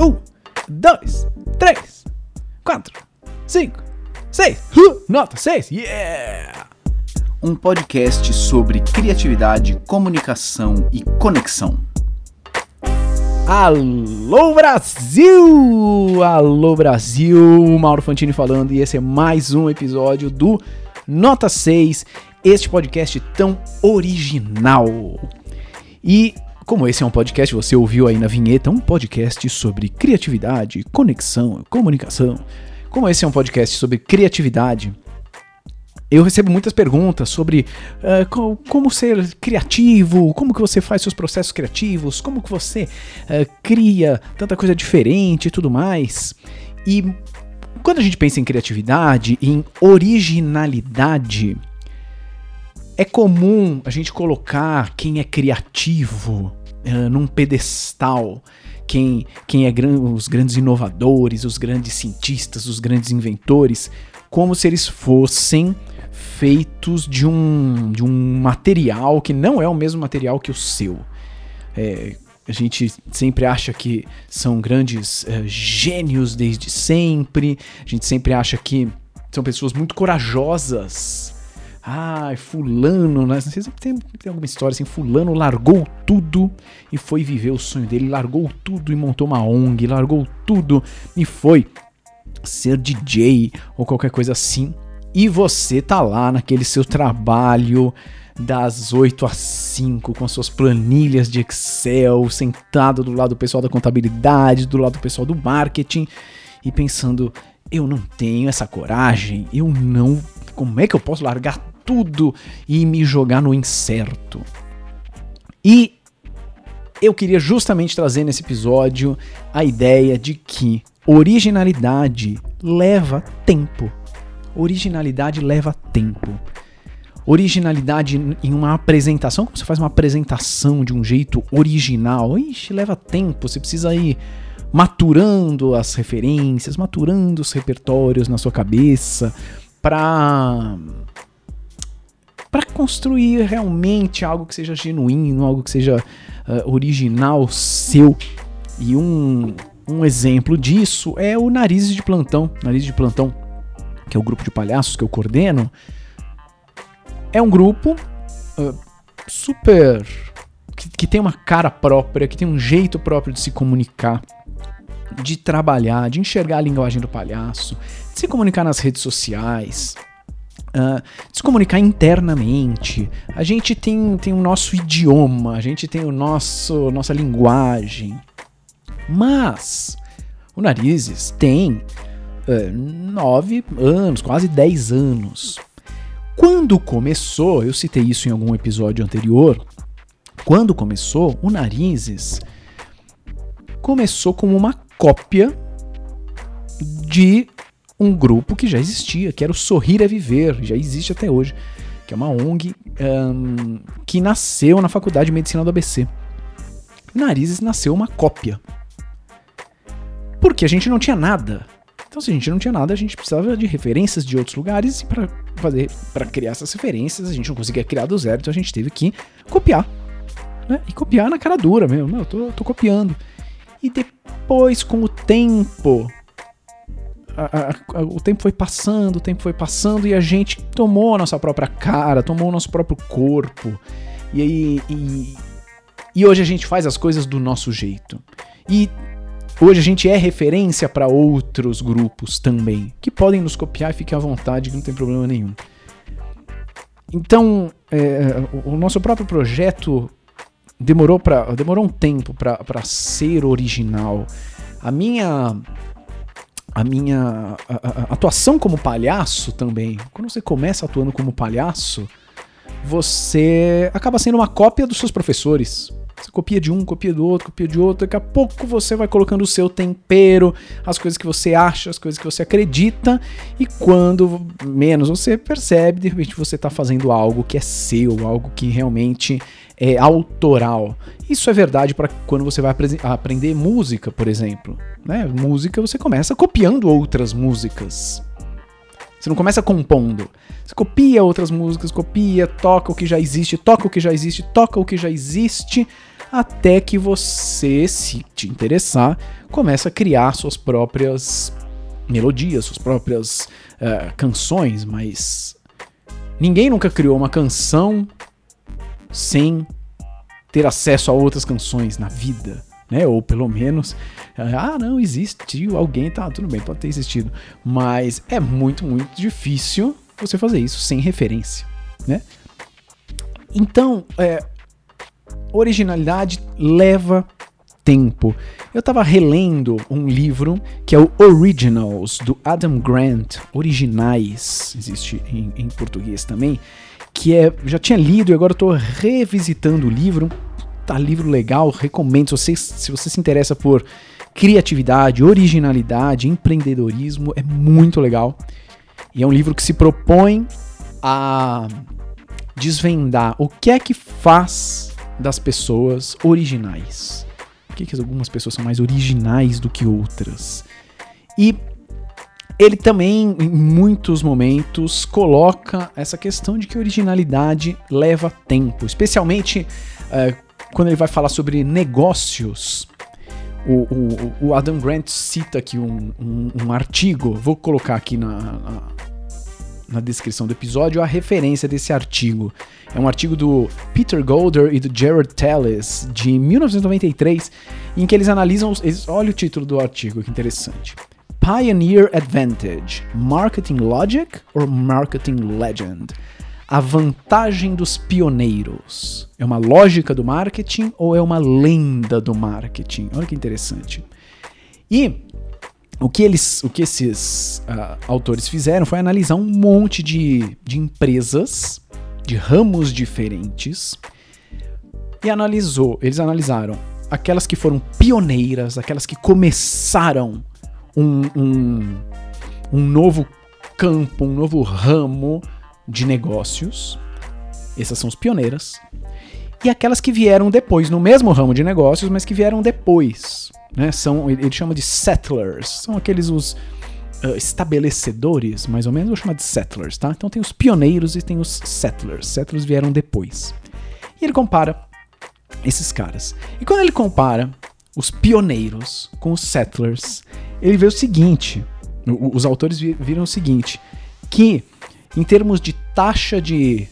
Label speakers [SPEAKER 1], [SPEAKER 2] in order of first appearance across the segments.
[SPEAKER 1] Um, dois, três, quatro, cinco, seis. Nota seis. Yeah!
[SPEAKER 2] Um podcast sobre criatividade, comunicação e conexão.
[SPEAKER 1] Alô Brasil! Alô Brasil! Mauro Fantini falando e esse é mais um episódio do Nota 6, este podcast tão original. E como esse é um podcast, você ouviu aí na vinheta, um podcast sobre criatividade, conexão, comunicação. Como esse é um podcast sobre criatividade, eu recebo muitas perguntas sobre uh, co como ser criativo, como que você faz seus processos criativos, como que você uh, cria tanta coisa diferente e tudo mais. E quando a gente pensa em criatividade, em originalidade, é comum a gente colocar quem é criativo num pedestal. Quem, quem é gran os grandes inovadores, os grandes cientistas, os grandes inventores, como se eles fossem feitos de um, de um material que não é o mesmo material que o seu. É, a gente sempre acha que são grandes gênios desde sempre, a gente sempre acha que são pessoas muito corajosas. Ai, fulano, né? não sei se tem, tem alguma história assim, fulano largou tudo e foi viver o sonho dele, largou tudo e montou uma ONG, largou tudo e foi ser DJ ou qualquer coisa assim e você tá lá naquele seu trabalho das 8 às 5 com as suas planilhas de Excel, sentado do lado do pessoal da contabilidade, do lado do pessoal do marketing e pensando, eu não tenho essa coragem, eu não, como é que eu posso largar tudo e me jogar no incerto? E eu queria justamente trazer nesse episódio a ideia de que originalidade leva tempo. Originalidade leva tempo. Originalidade em uma apresentação, como você faz uma apresentação de um jeito original, ixi, leva tempo, você precisa ir maturando as referências, maturando os repertórios na sua cabeça para para construir realmente algo que seja genuíno, algo que seja uh, original seu. E um, um exemplo disso é o Nariz de Plantão. Nariz de Plantão que é o grupo de palhaços que eu coordeno, é um grupo uh, super. Que, que tem uma cara própria, que tem um jeito próprio de se comunicar, de trabalhar, de enxergar a linguagem do palhaço, de se comunicar nas redes sociais, Uh, se comunicar internamente. A gente tem, tem o nosso idioma, a gente tem o nosso nossa linguagem. Mas o Narizes tem é, nove anos, quase dez anos. Quando começou, eu citei isso em algum episódio anterior, quando começou, o Narizes começou como uma cópia de um grupo que já existia, que era o Sorrir é Viver, já existe até hoje, que é uma ONG um, que nasceu na Faculdade de Medicina do ABC. Narizes nasceu uma cópia. Porque a gente não tinha nada. Então, se a gente não tinha nada, a gente precisava de referências de outros lugares e para fazer, para criar essas referências, a gente não conseguia criar do zero, então a gente teve que copiar, né? E copiar na cara dura mesmo. Não, eu tô, tô copiando. E depois, com o tempo, a, a, o tempo foi passando, o tempo foi passando e a gente tomou a nossa própria cara, tomou o nosso próprio corpo. E aí. E, e hoje a gente faz as coisas do nosso jeito. E Hoje a gente é referência para outros grupos também, que podem nos copiar e fiquem à vontade, que não tem problema nenhum. Então, é, o nosso próprio projeto demorou, pra, demorou um tempo para ser original. A minha a minha a, a, atuação como palhaço também. Quando você começa atuando como palhaço, você acaba sendo uma cópia dos seus professores. Você copia de um, copia do outro, copia de outro. Daqui a pouco você vai colocando o seu tempero, as coisas que você acha, as coisas que você acredita. E quando menos você percebe, de repente você está fazendo algo que é seu, algo que realmente é autoral. Isso é verdade para quando você vai aprender música, por exemplo. Né? Música você começa copiando outras músicas. Você não começa compondo. Você copia outras músicas, copia, toca o que já existe, toca o que já existe, toca o que já existe, até que você, se te interessar, começa a criar suas próprias melodias, suas próprias uh, canções, mas ninguém nunca criou uma canção sem ter acesso a outras canções na vida, né? Ou pelo menos, ah, não, existiu alguém, tá, tudo bem, pode ter existido, mas é muito, muito difícil você fazer isso sem referência, né? Então, é, originalidade leva tempo. Eu tava relendo um livro que é o Originals, do Adam Grant, Originais, existe em, em português também, que é, já tinha lido e agora estou revisitando o livro. Tá livro legal, recomendo. Se você, se você se interessa por criatividade, originalidade, empreendedorismo, é muito legal. E é um livro que se propõe a desvendar o que é que faz das pessoas originais. Por que, que algumas pessoas são mais originais do que outras? E ele também, em muitos momentos, coloca essa questão de que originalidade leva tempo, especialmente uh, quando ele vai falar sobre negócios. O, o, o Adam Grant cita aqui um, um, um, artigo, vou colocar aqui na, na, na descrição do episódio a referência desse artigo. É um artigo do Peter Golder e do Jared Tellis, de 1993, em que eles analisam. Eles, olha o título do artigo, que interessante. Pioneer Advantage: Marketing Logic or Marketing Legend? A vantagem dos pioneiros é uma lógica do marketing ou é uma lenda do marketing? Olha que interessante. E o que eles, o que esses uh, autores fizeram foi analisar um monte de, de empresas de ramos diferentes e analisou, eles analisaram aquelas que foram pioneiras, aquelas que começaram um, um, um novo campo, um novo ramo de negócios. Essas são as pioneiras. E aquelas que vieram depois, no mesmo ramo de negócios, mas que vieram depois. Né? São, ele chama de settlers. São aqueles os uh, estabelecedores, mais ou menos, eu vou chamar de settlers, tá? Então tem os pioneiros e tem os settlers. Settlers vieram depois. E ele compara esses caras. E quando ele compara os pioneiros com os settlers, ele vê o seguinte: os autores viram o seguinte, que em termos de taxa de,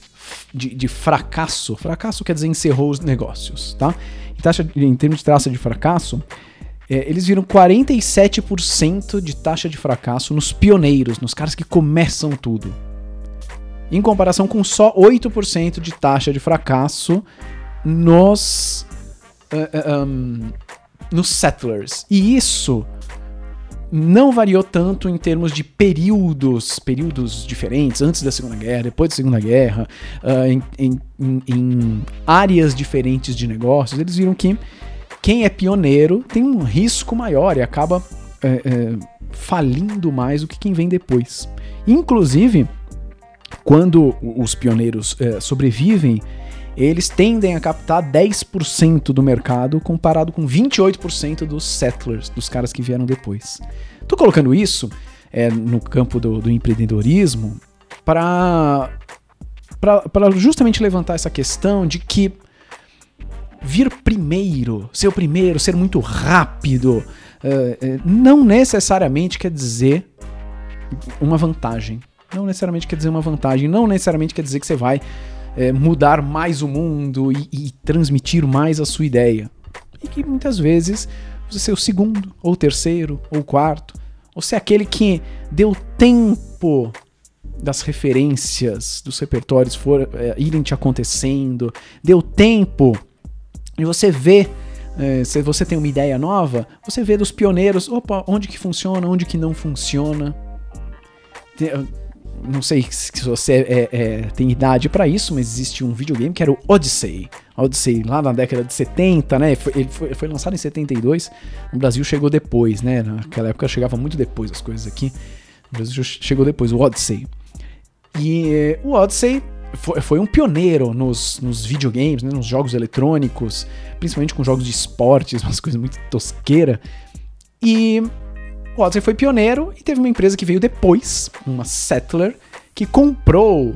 [SPEAKER 1] de, de fracasso, fracasso quer dizer encerrou os negócios, tá? Em, taxa, em termos de taxa de fracasso, é, eles viram 47% de taxa de fracasso nos pioneiros, nos caras que começam tudo. Em comparação com só 8% de taxa de fracasso nos, uh, um, nos settlers. E isso não variou tanto em termos de períodos, períodos diferentes, antes da Segunda Guerra, depois da Segunda Guerra, uh, em, em, em, áreas diferentes de negócios, eles viram que quem é pioneiro tem um risco maior e acaba é, é, falindo mais do que quem vem depois. Inclusive, quando os pioneiros é, sobrevivem, eles tendem a captar 10% do mercado comparado com 28% dos settlers, dos caras que vieram depois. Tô colocando isso é, no campo do, do empreendedorismo para justamente levantar essa questão de que vir primeiro, ser o primeiro, ser muito rápido, uh, não necessariamente quer dizer uma vantagem. Não necessariamente quer dizer uma vantagem, não necessariamente quer dizer que você vai é, mudar mais o mundo e, e transmitir mais a sua ideia. E que muitas vezes você ser o segundo, ou terceiro, ou quarto, ou ser aquele que deu tempo das referências dos repertórios for, é, irem te acontecendo, deu tempo e você vê, é, se você tem uma ideia nova, você vê dos pioneiros, opa, onde que funciona, onde que não funciona. Não sei se você é, é, tem idade para isso, mas existe um videogame que era o Odyssey. Odyssey, lá na década de 70, né? Foi, ele foi, foi, lançado em 72. No Brasil chegou depois, né? Naquela época chegava muito depois as coisas aqui. No Brasil chegou depois, o Odyssey. E eh, o Odyssey foi, foi, um pioneiro nos, nos videogames, né, nos jogos eletrônicos, principalmente com jogos de esportes, umas coisas muito tosqueira. E o Odyssey foi pioneiro e teve uma empresa que veio depois, uma Settler, que comprou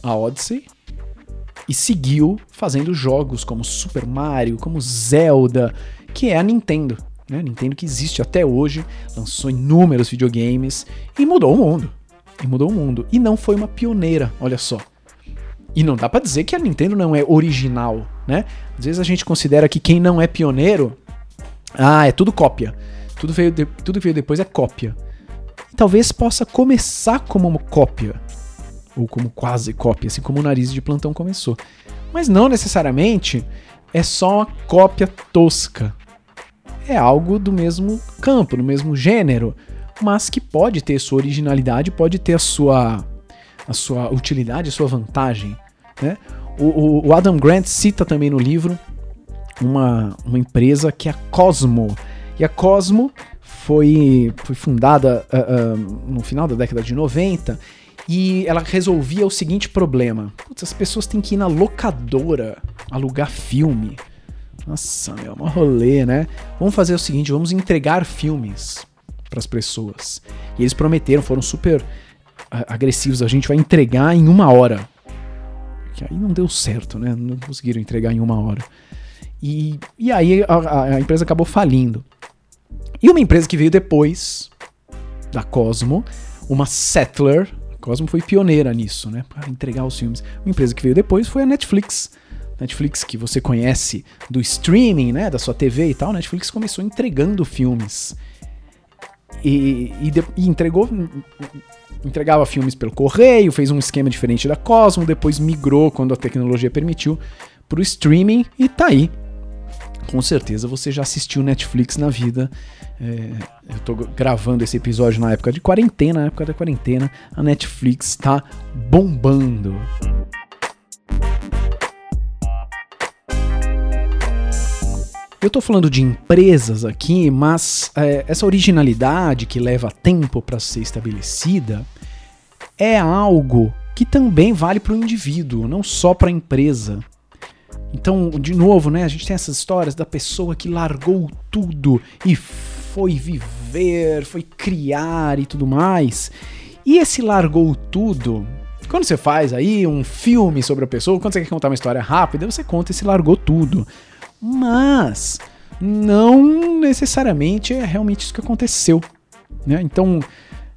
[SPEAKER 1] a Odyssey e seguiu fazendo jogos como Super Mario, como Zelda, que é a Nintendo. Né? A Nintendo que existe até hoje, lançou inúmeros videogames e mudou o mundo. E mudou o mundo. E não foi uma pioneira, olha só. E não dá para dizer que a Nintendo não é original, né? Às vezes a gente considera que quem não é pioneiro, ah, é tudo cópia. Tudo, veio de, tudo que veio depois é cópia. E talvez possa começar como uma cópia, ou como quase cópia, assim como o nariz de plantão começou. Mas não necessariamente é só uma cópia tosca. É algo do mesmo campo, do mesmo gênero, mas que pode ter sua originalidade, pode ter a sua, a sua utilidade, a sua vantagem. Né? O, o, Adam Grant cita também no livro uma, uma empresa que é a Cosmo. E a Cosmo foi, foi fundada uh, uh, no final da década de 90 e ela resolvia o seguinte problema: Putz, as pessoas têm que ir na locadora alugar filme. Nossa, meu, é um rolê, né? Vamos fazer o seguinte: vamos entregar filmes para as pessoas. E eles prometeram, foram super agressivos. A gente vai entregar em uma hora. Que aí não deu certo, né? Não conseguiram entregar em uma hora. E, e aí a, a empresa acabou falindo. E uma empresa que veio depois da Cosmo, uma Settler, Cosmo foi pioneira nisso, né? Para entregar os filmes. Uma empresa que veio depois foi a Netflix. Netflix, que você conhece do streaming, né? Da sua TV e tal. Netflix começou entregando filmes. E, e, de, e entregou. Entregava filmes pelo correio, fez um esquema diferente da Cosmo, depois migrou quando a tecnologia permitiu para o streaming e tá aí com certeza você já assistiu Netflix na vida. É, eu tô gravando esse episódio na época de quarentena, na época da quarentena, a Netflix tá bombando. Eu tô falando de empresas aqui, mas é, essa originalidade que leva tempo para ser estabelecida é algo que também vale para o indivíduo, não só para a empresa. Então, de novo, né, a gente tem essas histórias da pessoa que largou tudo e foi viver, foi criar e tudo mais. E esse largou tudo, quando você faz aí um filme sobre a pessoa, quando você quer contar uma história rápida, você conta esse largou tudo. Mas não necessariamente é realmente isso que aconteceu. Né? Então,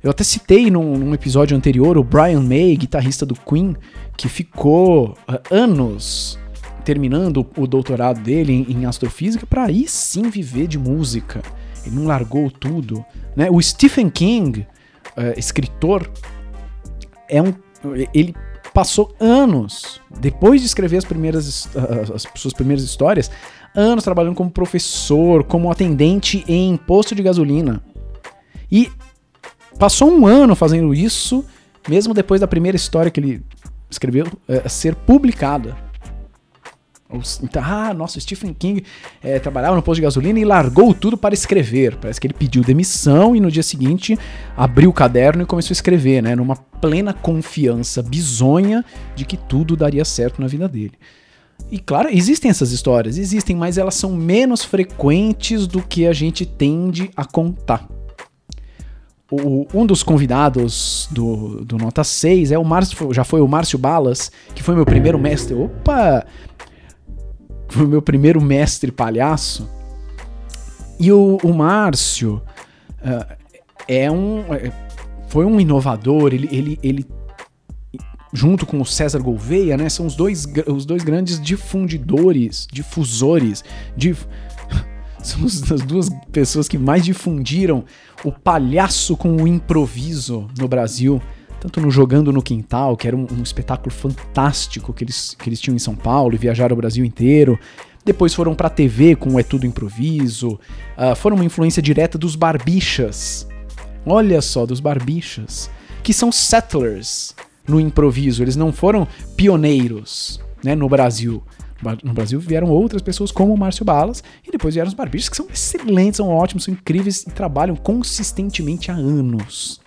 [SPEAKER 1] eu até citei num, num, episódio anterior o Brian May, guitarrista do Queen, que ficou uh, anos terminando o doutorado dele em, astrofísica para aí sim viver de música. Ele não largou tudo. Né? O Stephen King, uh, escritor, é um, ele passou anos, depois de escrever as primeiras uh, as suas primeiras histórias, anos trabalhando como professor, como atendente em posto de gasolina. E passou um ano fazendo isso, mesmo depois da primeira história que ele escreveu uh, ser publicada. Então, ah, nossa, Stephen King é, trabalhava no posto de gasolina e largou tudo para escrever. Parece que ele pediu demissão e no dia seguinte abriu o caderno e começou a escrever, né? Numa plena confiança bizonha de que tudo daria certo na vida dele. E claro, existem essas histórias, existem, mas elas são menos frequentes do que a gente tende a contar. O, um dos convidados do, do Nota 6 é o Márcio, já foi o Márcio Balas, que foi meu primeiro mestre. Opa! Foi o meu primeiro mestre palhaço. E o, o Márcio uh, é um. É, foi um inovador, ele, ele, ele junto com o César Gouveia, né, são os dois, os dois grandes difundidores, difusores, dif... são as duas pessoas que mais difundiram o palhaço com o improviso no Brasil tanto no Jogando no Quintal, que era um, um, espetáculo fantástico que eles, que eles tinham em São Paulo e viajaram o Brasil inteiro. Depois foram pra TV com É Tudo Improviso. Uh, foram uma influência direta dos Barbichas. Olha só, dos Barbichas. Que são settlers no improviso. Eles não foram pioneiros né, no Brasil. No Brasil vieram outras pessoas como o Márcio Balas e depois vieram os Barbichas, que são excelentes, são ótimos, são incríveis e trabalham consistentemente há anos.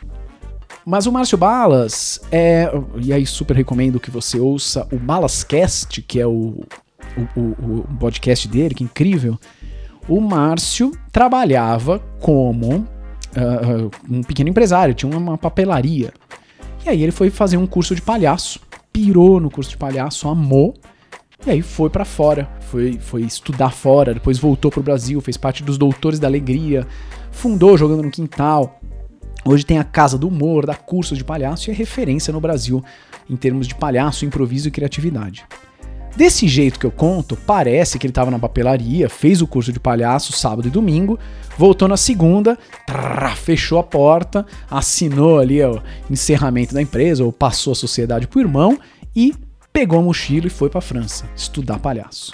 [SPEAKER 1] Mas o Márcio Balas é. E aí, super recomendo que você ouça o Balascast, que é o, o, o, o podcast dele, que é incrível. O Márcio trabalhava como uh, um pequeno empresário, tinha uma papelaria. E aí ele foi fazer um curso de palhaço, pirou no curso de palhaço, amou. E aí foi para fora, foi, foi estudar fora, depois voltou pro Brasil, fez parte dos Doutores da Alegria, fundou Jogando no Quintal. Hoje tem a Casa do Humor, dá cursos de palhaço e é referência no Brasil em termos de palhaço, improviso e criatividade. Desse jeito que eu conto, parece que ele estava na papelaria, fez o curso de palhaço sábado e domingo, voltou na segunda, trrr, fechou a porta, assinou ali o encerramento da empresa, ou passou a sociedade pro irmão e pegou a mochila e foi para França estudar palhaço.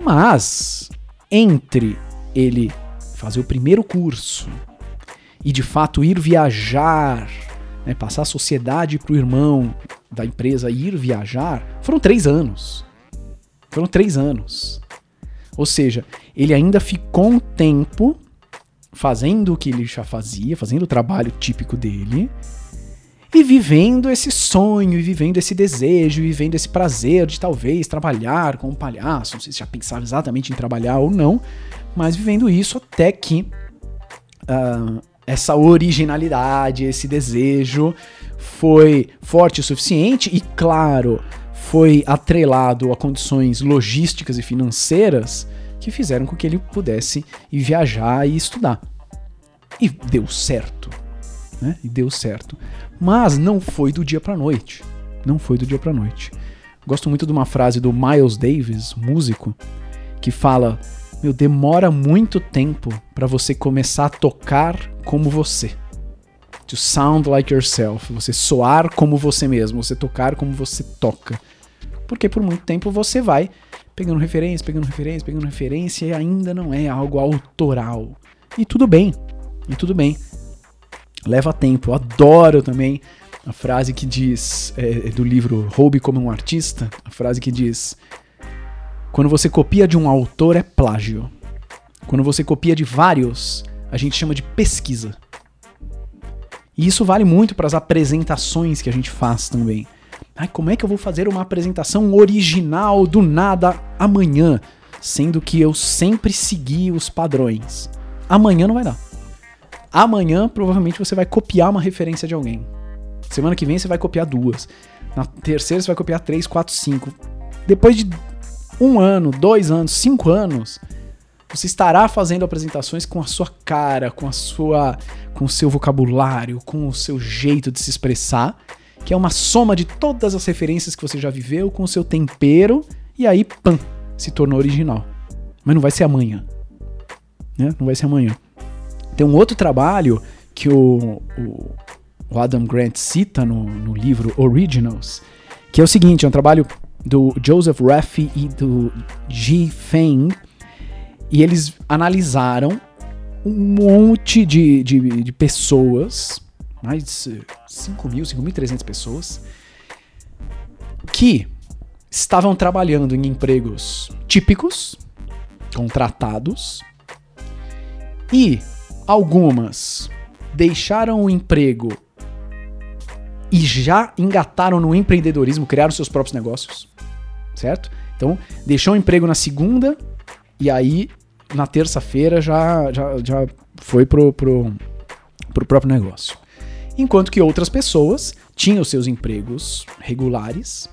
[SPEAKER 1] Mas entre ele fazer o primeiro curso e de fato ir viajar, né, passar a sociedade para o irmão da empresa ir viajar, foram três anos. Foram três anos. Ou seja, ele ainda ficou um tempo fazendo o que ele já fazia, fazendo o trabalho típico dele, e vivendo esse sonho, e vivendo esse desejo, e vivendo esse prazer de talvez trabalhar com um palhaço. Não sei se já pensava exatamente em trabalhar ou não, mas vivendo isso até que uh, essa originalidade, esse desejo foi forte o suficiente e, claro, foi atrelado a condições logísticas e financeiras que fizeram com que ele pudesse ir viajar e estudar. E deu certo. Né? E deu certo. Mas não foi do dia para noite. Não foi do dia para noite. Gosto muito de uma frase do Miles Davis, músico, que fala: "Meu, demora muito tempo para você começar a tocar como você. To sound like yourself, você soar como você mesmo, você tocar como você toca. Porque por muito tempo você vai pegando referência, pegando referência, pegando referência e ainda não é algo autoral. E tudo bem. E tudo bem leva tempo. Eu adoro também a frase que diz, é, do livro Roube como um Artista, a frase que diz: Quando você copia de um autor é plágio. Quando você copia de vários, a gente chama de pesquisa. E isso vale muito para as apresentações que a gente faz também. Ai, como é que eu vou fazer uma apresentação original do nada amanhã, sendo que eu sempre segui os padrões? Amanhã não vai dar. Amanhã, provavelmente, você vai copiar uma referência de alguém. Semana que vem, você vai copiar duas. Na terceira, você vai copiar três, quatro, cinco. Depois de um ano, dois anos, cinco anos, você estará fazendo apresentações com a sua cara, com a sua, com o seu vocabulário, com o seu jeito de se expressar, que é uma soma de todas as referências que você já viveu, com o seu tempero, e aí, pam, se tornou original. Mas não vai ser amanhã. Né? Não vai ser amanhã. Tem um outro trabalho que o, o, o Adam Grant cita no, no, livro Originals, que é o seguinte, é um trabalho do Joseph Raffi e do Ji Feng, e eles analisaram um monte de, de, de pessoas, mais de 5 mil, 5.300 pessoas, que estavam trabalhando em empregos típicos, contratados, e Algumas deixaram o emprego e já engataram no empreendedorismo, criaram seus próprios negócios, certo? Então, deixou o emprego na segunda e aí na terça-feira já, já, já foi pro, pro, pro próprio negócio. Enquanto que outras pessoas tinham seus empregos regulares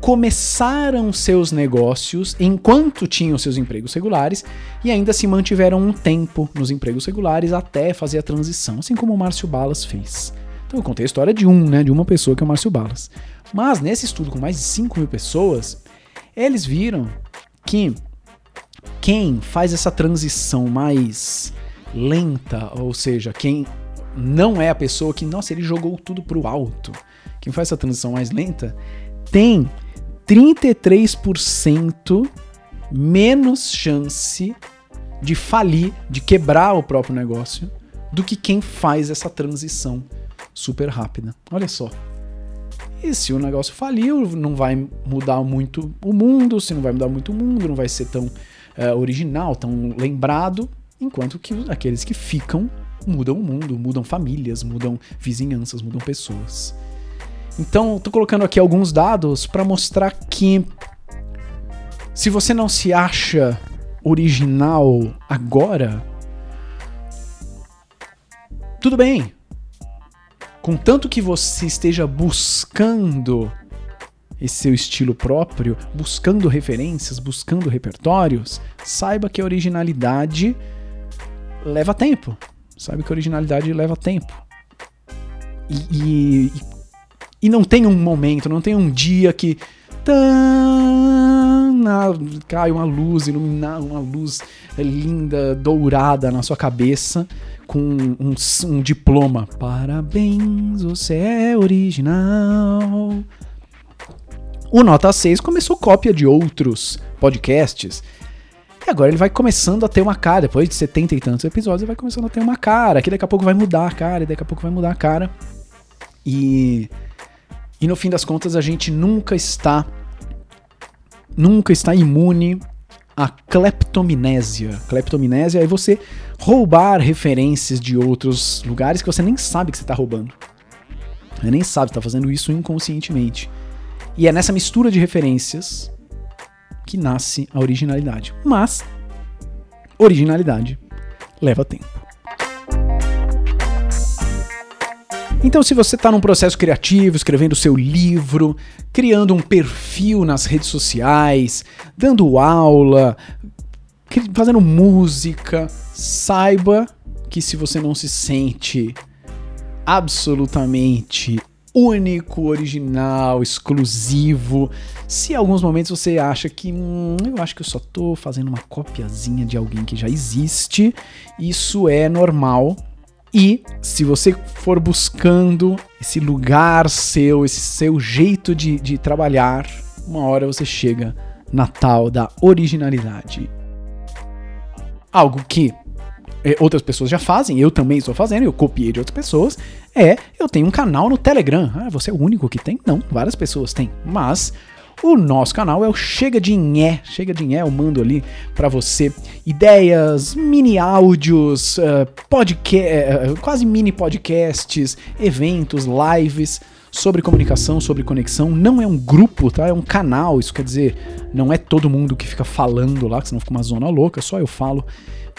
[SPEAKER 1] começaram seus negócios enquanto tinham seus empregos regulares e ainda se mantiveram um tempo nos empregos regulares até fazer a transição, assim como o Márcio Balas fez. Então eu contei a história de um, né, de uma pessoa que é o Márcio Balas. Mas nesse estudo com mais de 5 mil pessoas, eles viram que quem faz essa transição mais lenta, ou seja, quem não é a pessoa que, nossa, ele jogou tudo pro alto, quem faz essa transição mais lenta, tem 33% menos chance de falir, de quebrar o próprio negócio, do que quem faz essa transição super rápida. Olha só. E se o negócio faliu, não vai mudar muito o mundo, se não vai mudar muito o mundo, não vai ser tão uh, original, tão lembrado, enquanto que aqueles que ficam mudam o mundo, mudam famílias, mudam vizinhanças, mudam pessoas. Então, tô colocando aqui alguns dados para mostrar que se você não se acha original agora, tudo bem. Contanto que você esteja buscando esse seu estilo próprio, buscando referências, buscando repertórios, saiba que a originalidade leva tempo. Saiba que a originalidade leva tempo. E, e, e não tem um momento, não tem um dia que cai uma luz, ilumina uma luz linda, dourada na sua cabeça com um, um diploma. Parabéns, você é original. O Nota 6 começou cópia de outros podcasts. E agora ele vai começando a ter uma cara. Depois de 70 e tantos episódios, ele vai começando a ter uma cara. Que daqui a pouco vai mudar a cara, e daqui a pouco vai mudar a cara. E. E no fim das contas, a gente nunca está. Nunca está imune à cleptominésia. Cleptominésia é você roubar referências de outros lugares que você nem sabe que você está roubando. Você nem sabe, está fazendo isso inconscientemente. E é nessa mistura de referências que nasce a originalidade. Mas originalidade leva tempo. Então, se você está num processo criativo, escrevendo seu livro, criando um perfil nas redes sociais, dando aula, fazendo música, saiba que se você não se sente absolutamente único, original, exclusivo, se em alguns momentos você acha que hum, eu acho que eu só tô fazendo uma copiazinha de alguém que já existe, isso é normal. E se você for buscando esse lugar seu, esse seu jeito de, de trabalhar, uma hora você chega na tal da originalidade algo que é, outras pessoas já fazem, eu também estou fazendo, eu copiei de outras pessoas, é eu tenho um canal no Telegram. Ah, você é o único que tem? Não, várias pessoas têm. Mas o nosso canal é o Chega de Nhé. Chega de Nhé, eu mando ali para você ideias, mini áudios, uh, podcast, uh, quase mini podcasts, eventos, lives sobre comunicação, sobre conexão. Não é um grupo, tá? É um canal. Isso quer dizer, não é todo mundo que fica falando lá, que senão fica uma zona louca, só eu falo.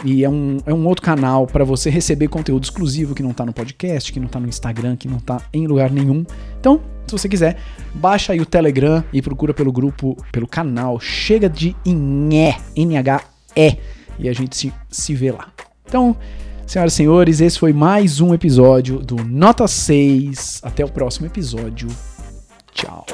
[SPEAKER 1] E é um, é um outro canal para você receber conteúdo exclusivo que não tá no podcast, que não tá no Instagram, que não tá em lugar nenhum. Então, se você quiser, baixa aí o Telegram e procura pelo grupo, pelo canal Chega de Inhé, N-H-E, e a gente se, se vê lá. Então, senhoras e senhores, esse foi mais um episódio do Nota 6. Até o próximo episódio. Tchau.